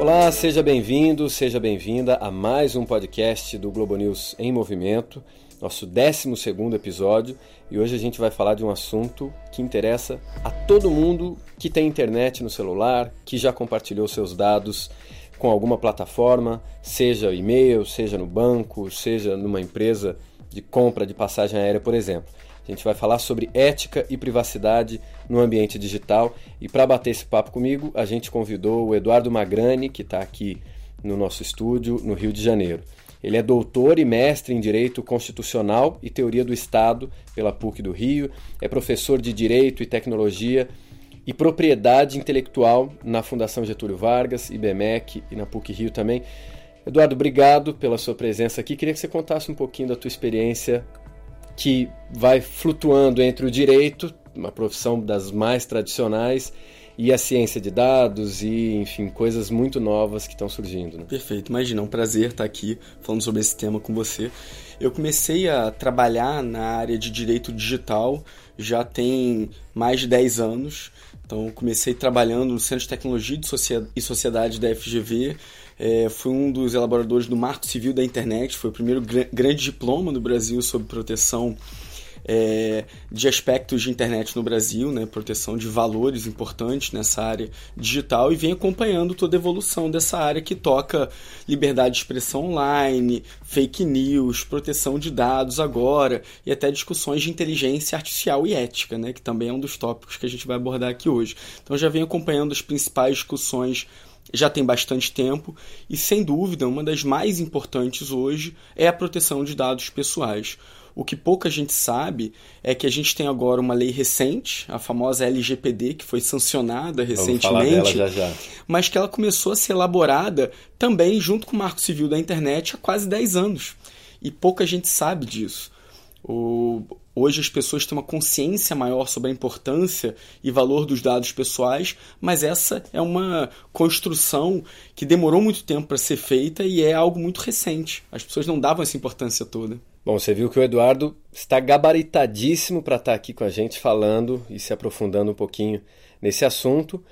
Olá, seja bem-vindo, seja bem-vinda a mais um podcast do Globo News em Movimento, nosso 12 episódio, e hoje a gente vai falar de um assunto que interessa a todo mundo que tem internet no celular, que já compartilhou seus dados com alguma plataforma, seja e-mail, seja no banco, seja numa empresa de compra de passagem aérea, por exemplo. A gente vai falar sobre ética e privacidade no ambiente digital. E para bater esse papo comigo, a gente convidou o Eduardo Magrani, que está aqui no nosso estúdio, no Rio de Janeiro. Ele é doutor e mestre em Direito Constitucional e Teoria do Estado pela PUC do Rio, é professor de Direito e Tecnologia e Propriedade Intelectual na Fundação Getúlio Vargas, IBMEC e na PUC Rio também. Eduardo, obrigado pela sua presença aqui. Queria que você contasse um pouquinho da tua experiência que vai flutuando entre o direito, uma profissão das mais tradicionais, e a ciência de dados e, enfim, coisas muito novas que estão surgindo. Né? Perfeito, imagina, é um prazer estar aqui falando sobre esse tema com você. Eu comecei a trabalhar na área de direito digital já tem mais de 10 anos. Então, comecei trabalhando no Centro de Tecnologia e Sociedade da FGV, é, fui um dos elaboradores do Marco Civil da Internet, foi o primeiro gr grande diploma no Brasil sobre proteção é, de aspectos de internet no Brasil, né, proteção de valores importantes nessa área digital e vem acompanhando toda a evolução dessa área que toca liberdade de expressão online, fake news, proteção de dados agora e até discussões de inteligência artificial e ética, né, que também é um dos tópicos que a gente vai abordar aqui hoje. Então já vem acompanhando as principais discussões já tem bastante tempo e, sem dúvida, uma das mais importantes hoje é a proteção de dados pessoais. O que pouca gente sabe é que a gente tem agora uma lei recente, a famosa LGPD, que foi sancionada recentemente, já já. mas que ela começou a ser elaborada também junto com o Marco Civil da Internet há quase 10 anos. E pouca gente sabe disso. O, hoje as pessoas têm uma consciência maior sobre a importância e valor dos dados pessoais, mas essa é uma construção que demorou muito tempo para ser feita e é algo muito recente. As pessoas não davam essa importância toda. Bom, você viu que o Eduardo está gabaritadíssimo para estar aqui com a gente falando e se aprofundando um pouquinho nesse assunto.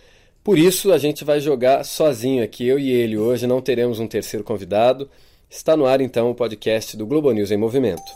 Por isso a gente vai jogar sozinho aqui, eu e ele. Hoje não teremos um terceiro convidado. Está no ar então o podcast do Globo News em Movimento.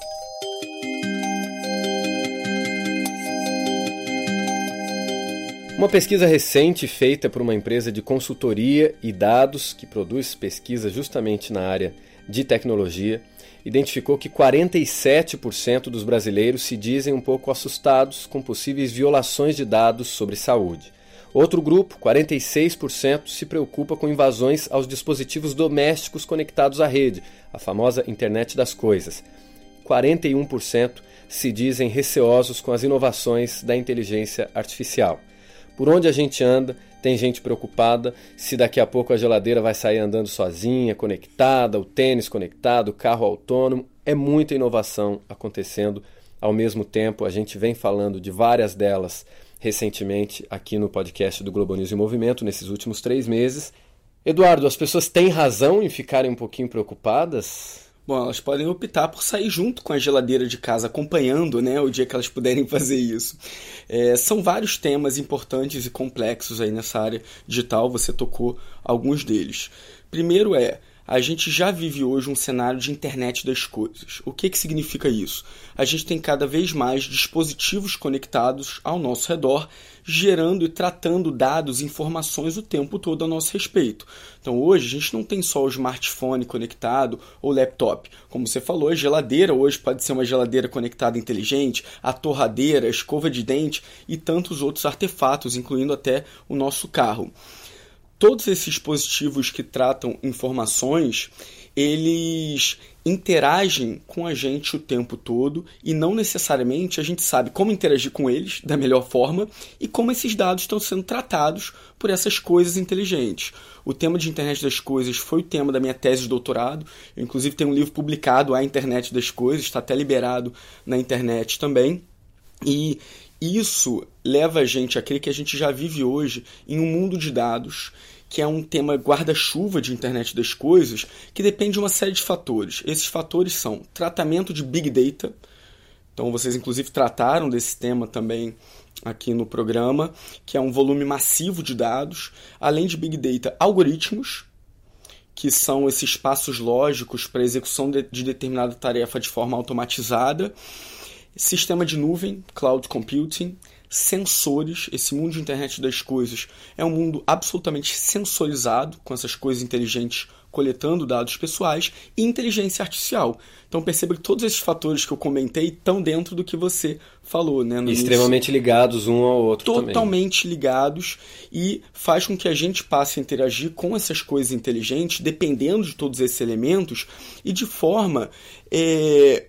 Uma pesquisa recente feita por uma empresa de consultoria e dados que produz pesquisa justamente na área de tecnologia identificou que 47% dos brasileiros se dizem um pouco assustados com possíveis violações de dados sobre saúde. Outro grupo, 46%, se preocupa com invasões aos dispositivos domésticos conectados à rede, a famosa internet das coisas. 41% se dizem receosos com as inovações da inteligência artificial. Por onde a gente anda, tem gente preocupada se daqui a pouco a geladeira vai sair andando sozinha, conectada, o tênis conectado, o carro autônomo. É muita inovação acontecendo ao mesmo tempo. A gente vem falando de várias delas recentemente aqui no podcast do Globo News em Movimento, nesses últimos três meses. Eduardo, as pessoas têm razão em ficarem um pouquinho preocupadas? Bom, elas podem optar por sair junto com a geladeira de casa, acompanhando né, o dia que elas puderem fazer isso. É, são vários temas importantes e complexos aí nessa área digital, você tocou alguns deles. Primeiro é a gente já vive hoje um cenário de internet das coisas. O que, que significa isso? A gente tem cada vez mais dispositivos conectados ao nosso redor, gerando e tratando dados e informações o tempo todo a nosso respeito. Então hoje a gente não tem só o smartphone conectado ou laptop. Como você falou, a geladeira hoje pode ser uma geladeira conectada inteligente, a torradeira, a escova de dente e tantos outros artefatos, incluindo até o nosso carro todos esses dispositivos que tratam informações, eles interagem com a gente o tempo todo e não necessariamente a gente sabe como interagir com eles da melhor forma e como esses dados estão sendo tratados por essas coisas inteligentes. O tema de internet das coisas foi o tema da minha tese de doutorado. Eu, inclusive, tenho um livro publicado, A Internet das Coisas, está até liberado na internet também. E isso leva a gente a crer que a gente já vive hoje em um mundo de dados que é um tema guarda-chuva de internet das coisas, que depende de uma série de fatores. Esses fatores são tratamento de big data, Então vocês inclusive trataram desse tema também aqui no programa, que é um volume massivo de dados, além de Big Data, algoritmos, que são esses passos lógicos para execução de, de determinada tarefa de forma automatizada, sistema de nuvem, cloud computing, sensores, esse mundo de internet das coisas é um mundo absolutamente sensorizado, com essas coisas inteligentes coletando dados pessoais, e inteligência artificial. Então perceba que todos esses fatores que eu comentei estão dentro do que você falou, né? Extremamente início. ligados um ao outro. Totalmente também. ligados e faz com que a gente passe a interagir com essas coisas inteligentes, dependendo de todos esses elementos, e de forma é,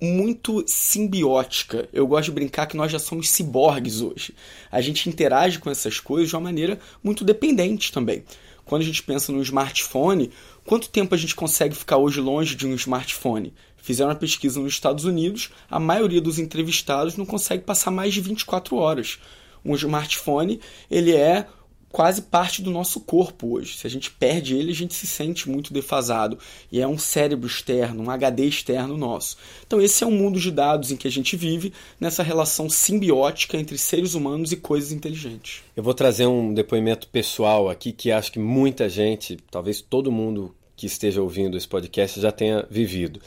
muito simbiótica. Eu gosto de brincar que nós já somos ciborgues hoje. A gente interage com essas coisas de uma maneira muito dependente também. Quando a gente pensa no smartphone, quanto tempo a gente consegue ficar hoje longe de um smartphone? Fizeram uma pesquisa nos Estados Unidos, a maioria dos entrevistados não consegue passar mais de 24 horas. Um smartphone, ele é quase parte do nosso corpo hoje. Se a gente perde ele, a gente se sente muito defasado. E é um cérebro externo, um HD externo nosso. Então, esse é um mundo de dados em que a gente vive, nessa relação simbiótica entre seres humanos e coisas inteligentes. Eu vou trazer um depoimento pessoal aqui que acho que muita gente, talvez todo mundo que esteja ouvindo esse podcast já tenha vivido.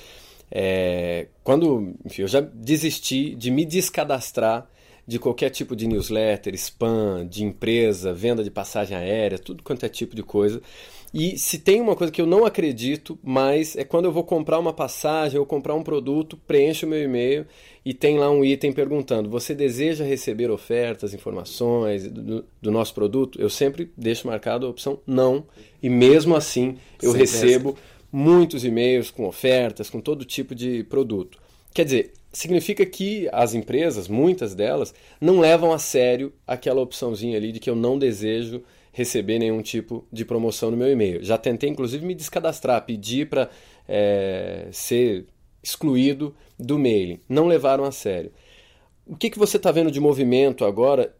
É, quando enfim, eu já desisti de me descadastrar de qualquer tipo de newsletter, spam, de empresa, venda de passagem aérea, tudo quanto é tipo de coisa. E se tem uma coisa que eu não acredito, mas é quando eu vou comprar uma passagem ou comprar um produto, preencho o meu e-mail e tem lá um item perguntando: você deseja receber ofertas, informações do, do nosso produto? Eu sempre deixo marcado a opção não, e mesmo assim eu Sim, recebo muitos e-mails com ofertas, com todo tipo de produto. Quer dizer, significa que as empresas, muitas delas, não levam a sério aquela opçãozinha ali de que eu não desejo receber nenhum tipo de promoção no meu e-mail. Já tentei, inclusive, me descadastrar, pedir para é, ser excluído do mailing. Não levaram a sério. O que, que você está vendo de movimento agora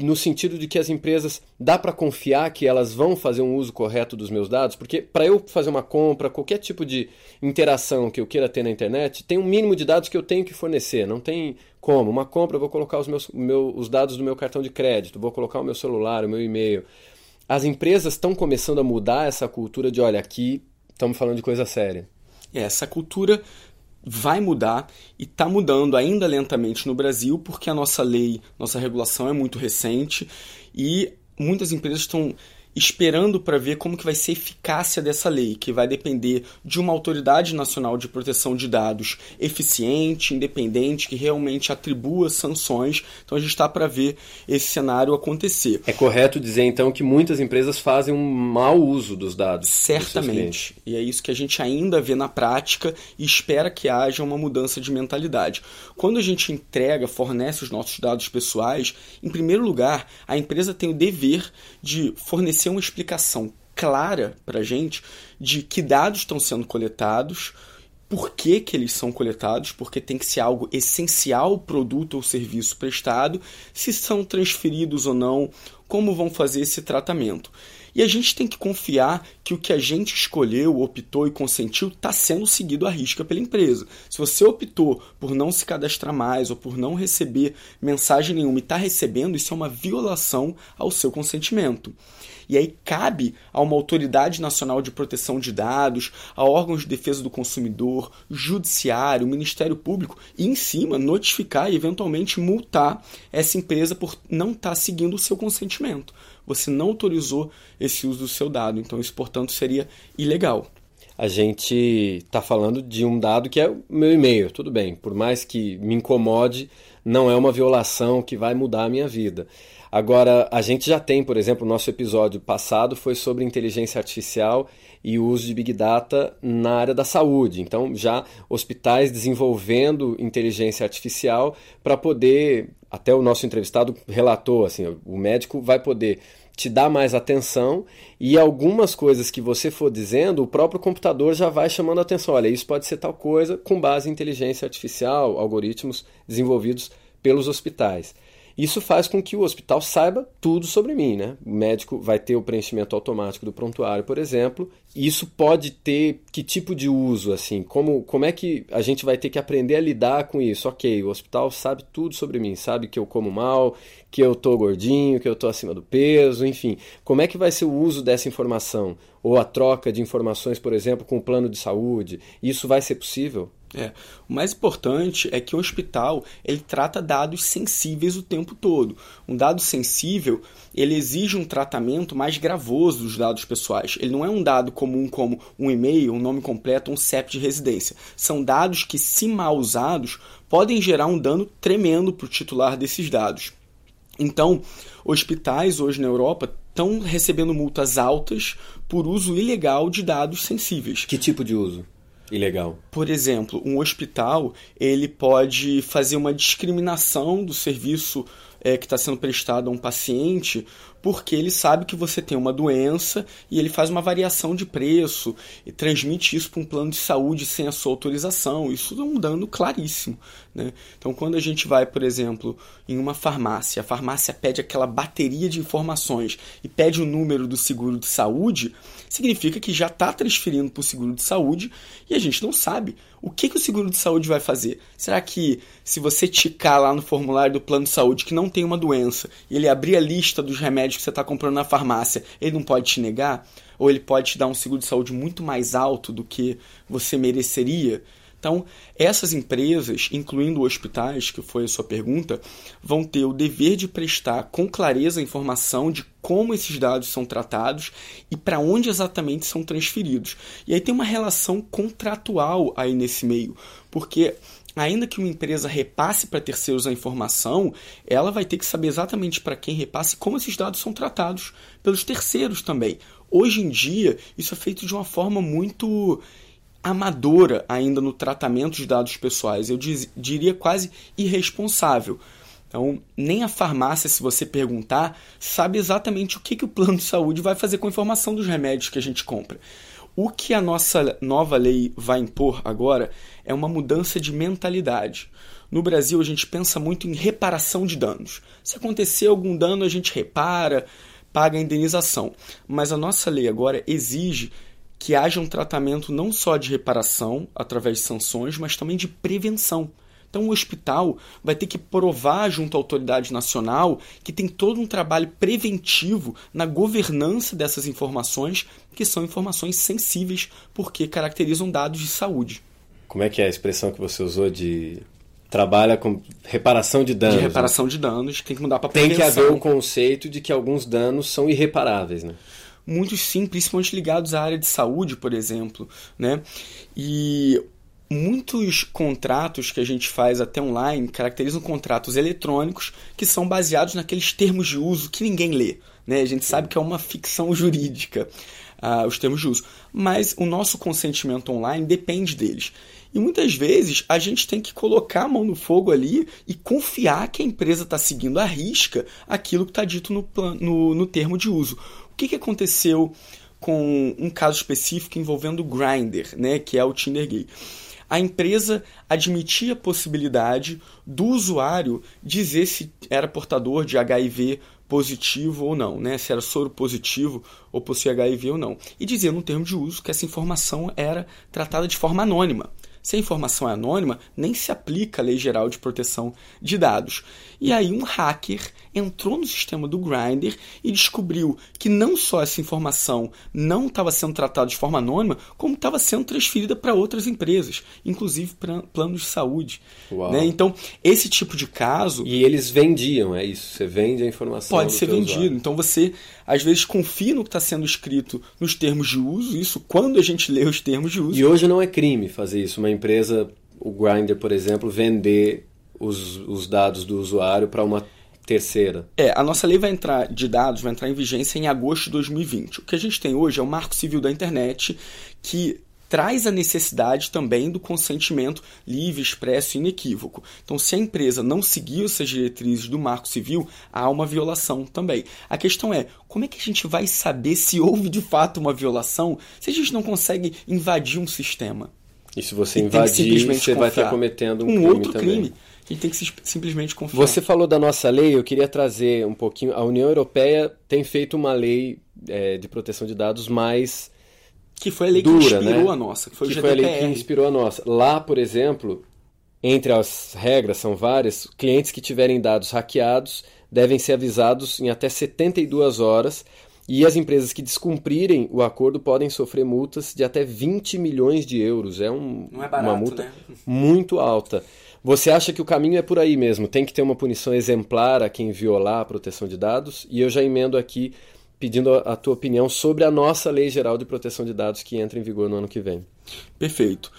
no sentido de que as empresas dá para confiar que elas vão fazer um uso correto dos meus dados, porque para eu fazer uma compra, qualquer tipo de interação que eu queira ter na internet, tem um mínimo de dados que eu tenho que fornecer, não tem como. Uma compra, eu vou colocar os, meus, meu, os dados do meu cartão de crédito, vou colocar o meu celular, o meu e-mail. As empresas estão começando a mudar essa cultura de, olha, aqui estamos falando de coisa séria. É, essa cultura vai mudar e está mudando ainda lentamente no Brasil, porque a nossa lei, nossa regulação é muito recente e muitas empresas estão esperando para ver como que vai ser a eficácia dessa lei, que vai depender de uma autoridade nacional de proteção de dados eficiente, independente, que realmente atribua sanções. Então a gente está para ver esse cenário acontecer. É correto dizer então que muitas empresas fazem um mau uso dos dados. Certamente. E é isso que a gente ainda vê na prática e espera que haja uma mudança de mentalidade. Quando a gente entrega, fornece os nossos dados pessoais, em primeiro lugar, a empresa tem o dever de fornecer uma explicação clara para a gente de que dados estão sendo coletados, por que, que eles são coletados, porque tem que ser algo essencial ao produto ou serviço prestado, se são transferidos ou não, como vão fazer esse tratamento. E a gente tem que confiar que o que a gente escolheu, optou e consentiu está sendo seguido à risca pela empresa. Se você optou por não se cadastrar mais ou por não receber mensagem nenhuma e está recebendo, isso é uma violação ao seu consentimento. E aí cabe a uma autoridade nacional de proteção de dados, a órgãos de defesa do consumidor, judiciário, Ministério Público e em cima notificar e eventualmente multar essa empresa por não estar tá seguindo o seu consentimento você não autorizou esse uso do seu dado. Então, isso, portanto, seria ilegal. A gente está falando de um dado que é o meu e-mail, tudo bem. Por mais que me incomode, não é uma violação que vai mudar a minha vida. Agora, a gente já tem, por exemplo, o nosso episódio passado foi sobre inteligência artificial e o uso de Big Data na área da saúde. Então, já hospitais desenvolvendo inteligência artificial para poder até o nosso entrevistado relatou, assim, o médico vai poder te dar mais atenção e algumas coisas que você for dizendo, o próprio computador já vai chamando a atenção. Olha, isso pode ser tal coisa com base em inteligência artificial, algoritmos desenvolvidos pelos hospitais. Isso faz com que o hospital saiba tudo sobre mim, né? O médico vai ter o preenchimento automático do prontuário, por exemplo. Isso pode ter que tipo de uso, assim? Como, como é que a gente vai ter que aprender a lidar com isso? Ok, o hospital sabe tudo sobre mim, sabe que eu como mal, que eu tô gordinho, que eu tô acima do peso, enfim. Como é que vai ser o uso dessa informação? Ou a troca de informações, por exemplo, com o plano de saúde? Isso vai ser possível? É. O mais importante é que o hospital ele trata dados sensíveis o tempo todo. Um dado sensível ele exige um tratamento mais gravoso dos dados pessoais. Ele não é um dado comum como um e-mail, um nome completo, um CEP de residência. São dados que, se mal usados, podem gerar um dano tremendo para o titular desses dados. Então, hospitais hoje na Europa estão recebendo multas altas por uso ilegal de dados sensíveis. Que tipo de uso? Ilegal. Por exemplo, um hospital ele pode fazer uma discriminação do serviço é, que está sendo prestado a um paciente porque ele sabe que você tem uma doença e ele faz uma variação de preço e transmite isso para um plano de saúde sem a sua autorização. Isso é um dano claríssimo. Né? Então, quando a gente vai, por exemplo, em uma farmácia, a farmácia pede aquela bateria de informações e pede o número do seguro de saúde, significa que já está transferindo para o seguro de saúde e a gente não sabe o que, que o seguro de saúde vai fazer. Será que se você ticar lá no formulário do plano de saúde que não tem uma doença e ele abrir a lista dos remédios que você está comprando na farmácia, ele não pode te negar? Ou ele pode te dar um seguro de saúde muito mais alto do que você mereceria? Então, essas empresas, incluindo hospitais, que foi a sua pergunta, vão ter o dever de prestar com clareza a informação de como esses dados são tratados e para onde exatamente são transferidos. E aí tem uma relação contratual aí nesse meio, porque ainda que uma empresa repasse para terceiros a informação, ela vai ter que saber exatamente para quem repasse como esses dados são tratados pelos terceiros também. Hoje em dia, isso é feito de uma forma muito amadora ainda no tratamento de dados pessoais, eu diz, diria quase irresponsável. Então, nem a farmácia, se você perguntar, sabe exatamente o que, que o plano de saúde vai fazer com a informação dos remédios que a gente compra. O que a nossa nova lei vai impor agora é uma mudança de mentalidade. No Brasil, a gente pensa muito em reparação de danos. Se acontecer algum dano, a gente repara, paga a indenização. Mas a nossa lei agora exige que haja um tratamento não só de reparação através de sanções, mas também de prevenção. Então, o hospital vai ter que provar junto à autoridade nacional que tem todo um trabalho preventivo na governança dessas informações, que são informações sensíveis porque caracterizam dados de saúde. Como é que é a expressão que você usou de trabalha com reparação de danos? De reparação né? de danos, tem que mudar para prevenção. Tem que haver o conceito de que alguns danos são irreparáveis, né? muitos sim, principalmente ligados à área de saúde, por exemplo, né? E muitos contratos que a gente faz até online caracterizam contratos eletrônicos que são baseados naqueles termos de uso que ninguém lê, né? A gente sabe que é uma ficção jurídica. Uh, os termos de uso. Mas o nosso consentimento online depende deles. E muitas vezes a gente tem que colocar a mão no fogo ali e confiar que a empresa está seguindo à risca aquilo que está dito no, no, no termo de uso. O que, que aconteceu com um caso específico envolvendo o Grindr, né, que é o Tinder gay? A empresa admitia a possibilidade do usuário dizer se era portador de HIV positivo ou não, né? se era soro positivo ou possuía HIV ou não. E dizia no termo de uso que essa informação era tratada de forma anônima. Se a informação é anônima, nem se aplica a Lei Geral de Proteção de Dados. E aí um hacker entrou no sistema do Grindr e descobriu que não só essa informação não estava sendo tratada de forma anônima, como estava sendo transferida para outras empresas, inclusive para planos de saúde. Né? Então, esse tipo de caso. E eles vendiam, é isso? Você vende a informação. Pode ser vendido. Usuário. Então você, às vezes, confia no que está sendo escrito nos termos de uso, isso quando a gente lê os termos de uso. E hoje não é crime fazer isso. Uma empresa, o Grindr, por exemplo, vender os, os dados do usuário para uma terceira. É, a nossa lei vai entrar de dados, vai entrar em vigência em agosto de 2020. O que a gente tem hoje é o Marco Civil da Internet, que traz a necessidade também do consentimento livre, expresso e inequívoco. Então, se a empresa não seguiu essas diretrizes do Marco Civil, há uma violação também. A questão é, como é que a gente vai saber se houve de fato uma violação se a gente não consegue invadir um sistema? E se você invadir, você vai estar cometendo um, um crime outro também. crime. A gente tem que simplesmente confiar. Você falou da nossa lei, eu queria trazer um pouquinho. A União Europeia tem feito uma lei é, de proteção de dados mais. Que foi a lei dura, que inspirou né? a nossa. Que foi, que foi a lei que inspirou a nossa. Lá, por exemplo, entre as regras, são várias, clientes que tiverem dados hackeados devem ser avisados em até 72 horas e as empresas que descumprirem o acordo podem sofrer multas de até 20 milhões de euros. É, um, é barato, uma multa né? muito alta. Você acha que o caminho é por aí mesmo? Tem que ter uma punição exemplar a quem violar a proteção de dados? E eu já emendo aqui pedindo a tua opinião sobre a nossa Lei Geral de Proteção de Dados que entra em vigor no ano que vem. Perfeito.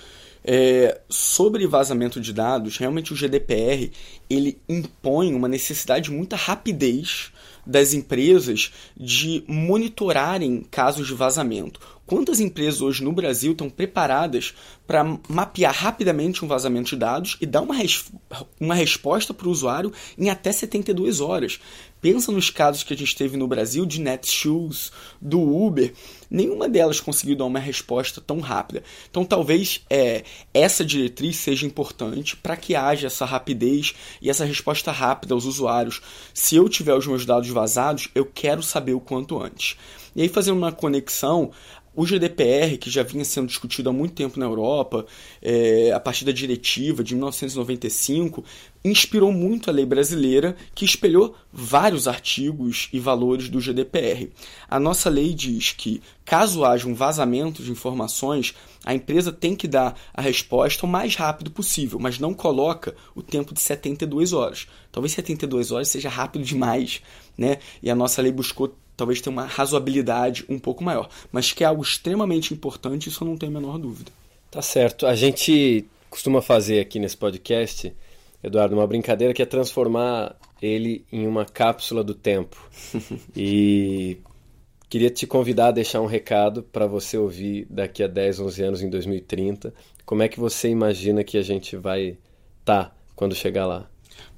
É, sobre vazamento de dados, realmente o GDPR ele impõe uma necessidade de muita rapidez das empresas de monitorarem casos de vazamento. Quantas empresas hoje no Brasil estão preparadas para mapear rapidamente um vazamento de dados e dar uma, res uma resposta para o usuário em até 72 horas? Pensa nos casos que a gente teve no Brasil de Netshoes, do Uber, nenhuma delas conseguiu dar uma resposta tão rápida. Então, talvez é, essa diretriz seja importante para que haja essa rapidez e essa resposta rápida aos usuários. Se eu tiver os meus dados vazados, eu quero saber o quanto antes. E aí, fazendo uma conexão, o GDPR, que já vinha sendo discutido há muito tempo na Europa, é, a partir da diretiva de 1995, inspirou muito a lei brasileira, que espelhou vários artigos e valores do GDPR. A nossa lei diz que, caso haja um vazamento de informações, a empresa tem que dar a resposta o mais rápido possível, mas não coloca o tempo de 72 horas. Talvez 72 horas seja rápido demais, né? E a nossa lei buscou talvez ter uma razoabilidade um pouco maior. Mas que é algo extremamente importante, isso eu não tenho a menor dúvida. Tá certo. A gente costuma fazer aqui nesse podcast, Eduardo, uma brincadeira que é transformar ele em uma cápsula do tempo. e queria te convidar a deixar um recado para você ouvir daqui a 10, 11 anos, em 2030. Como é que você imagina que a gente vai estar tá quando chegar lá?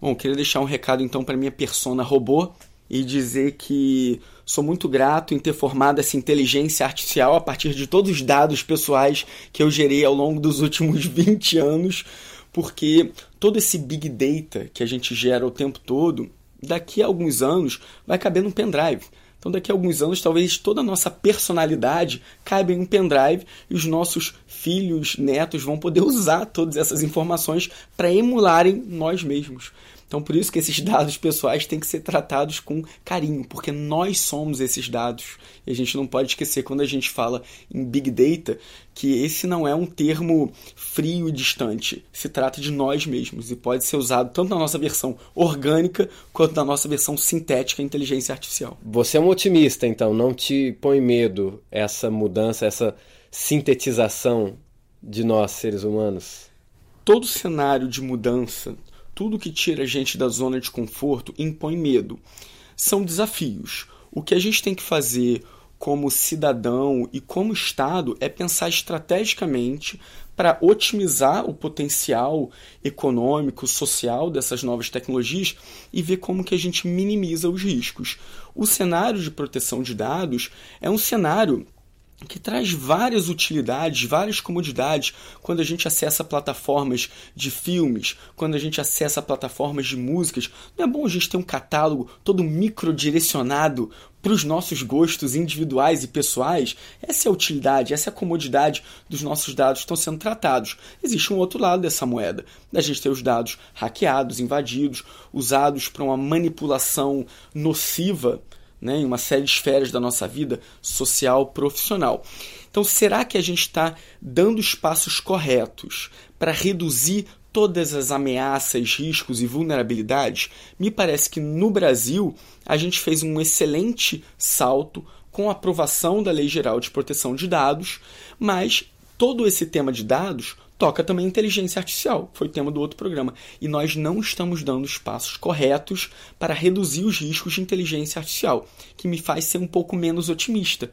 Bom, queria deixar um recado então para minha persona robô e dizer que sou muito grato em ter formado essa inteligência artificial a partir de todos os dados pessoais que eu gerei ao longo dos últimos 20 anos, porque todo esse big data que a gente gera o tempo todo, daqui a alguns anos vai caber num pendrive. Então, daqui a alguns anos, talvez toda a nossa personalidade caiba em um pendrive e os nossos filhos, netos vão poder usar todas essas informações para emularem nós mesmos. Então, por isso que esses dados pessoais têm que ser tratados com carinho, porque nós somos esses dados. E a gente não pode esquecer, quando a gente fala em Big Data, que esse não é um termo frio e distante. Se trata de nós mesmos e pode ser usado tanto na nossa versão orgânica quanto na nossa versão sintética, inteligência artificial. Você é um otimista, então, não te põe medo essa mudança, essa sintetização de nós, seres humanos? Todo cenário de mudança, tudo que tira a gente da zona de conforto impõe medo. São desafios. O que a gente tem que fazer como cidadão e como Estado é pensar estrategicamente para otimizar o potencial econômico, social dessas novas tecnologias e ver como que a gente minimiza os riscos. O cenário de proteção de dados é um cenário que traz várias utilidades, várias comodidades quando a gente acessa plataformas de filmes, quando a gente acessa plataformas de músicas. Não é bom a gente ter um catálogo todo microdirecionado para os nossos gostos individuais e pessoais? Essa é a utilidade, essa é a comodidade dos nossos dados que estão sendo tratados. Existe um outro lado dessa moeda, da gente ter os dados hackeados, invadidos, usados para uma manipulação nociva né, em uma série de esferas da nossa vida social, profissional. Então, será que a gente está dando os passos corretos para reduzir todas as ameaças, riscos e vulnerabilidades? Me parece que no Brasil a gente fez um excelente salto com a aprovação da Lei Geral de Proteção de Dados, mas todo esse tema de dados toca também inteligência artificial, foi tema do outro programa. E nós não estamos dando os passos corretos para reduzir os riscos de inteligência artificial, que me faz ser um pouco menos otimista.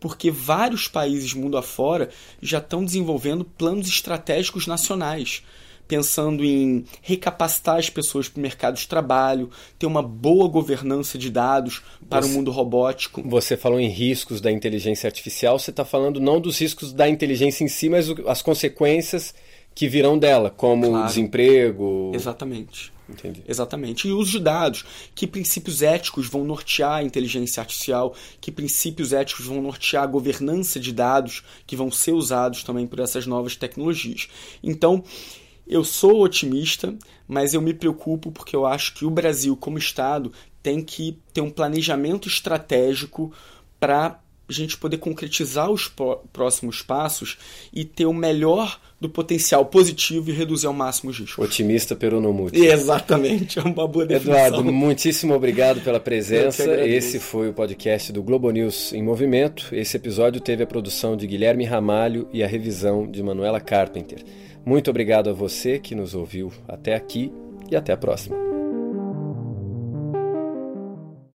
Porque vários países mundo afora já estão desenvolvendo planos estratégicos nacionais pensando em recapacitar as pessoas para o mercado de trabalho, ter uma boa governança de dados para você, o mundo robótico. Você falou em riscos da inteligência artificial, você está falando não dos riscos da inteligência em si, mas as consequências que virão dela, como Claro. desemprego. Exatamente. Entendi. Exatamente. E uso de dados. Que princípios éticos vão nortear a inteligência artificial? Que princípios éticos vão nortear a governança de dados que vão ser usados também por essas novas tecnologias? Então, eu sou otimista, mas eu me preocupo porque eu acho que o Brasil, como Estado, tem que ter um planejamento estratégico para a gente poder concretizar os pró- próximos passos e ter o melhor do potencial positivo e reduzir ao máximo os riscos. Otimista pero no mútil. Exatamente, é uma boa definição. Eduardo, muitíssimo obrigado pela presença. Esse foi o podcast do Globo News em Movimento. Esse episódio teve a produção de Guilherme Ramalho e a revisão de Manuela Carpenter. Muito obrigado a você que nos ouviu até aqui e até a próxima.